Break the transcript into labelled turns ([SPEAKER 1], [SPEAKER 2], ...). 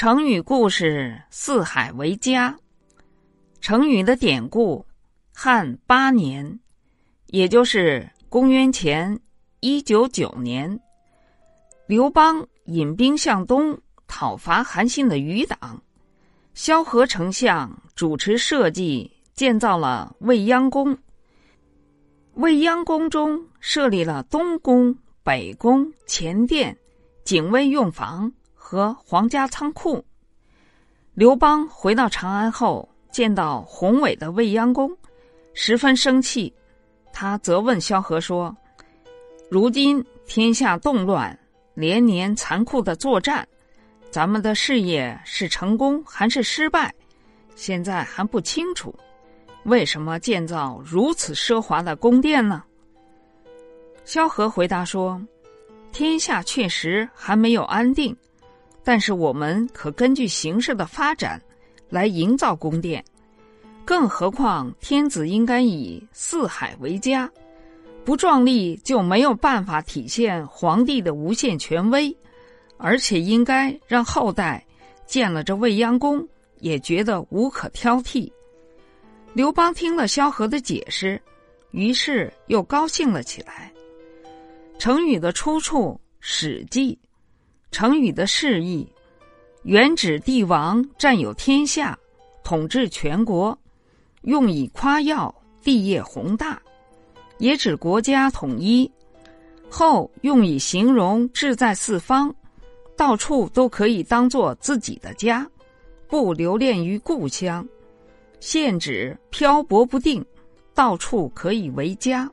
[SPEAKER 1] 成语故事“四海为家”。成语的典故：汉八年，也就是公元前一九九年，刘邦引兵向东讨伐韩信的余党，萧何丞相主持设计建造了未央宫。未央宫中设立了东宫、北宫、前殿、警卫用房。和皇家仓库。刘邦回到长安后，见到宏伟的未央宫，十分生气。他责问萧何说：“如今天下动乱，连年残酷的作战，咱们的事业是成功还是失败，现在还不清楚。为什么建造如此奢华的宫殿呢？”萧何回答说：“天下确实还没有安定。”但是我们可根据形势的发展，来营造宫殿。更何况天子应该以四海为家，不壮丽就没有办法体现皇帝的无限权威，而且应该让后代见了这未央宫也觉得无可挑剔。刘邦听了萧何的解释，于是又高兴了起来。成语的出处《史记》。成语的释义，原指帝王占有天下，统治全国，用以夸耀帝业宏大；也指国家统一，后用以形容志在四方，到处都可以当做自己的家，不留恋于故乡；现指漂泊不定，到处可以为家。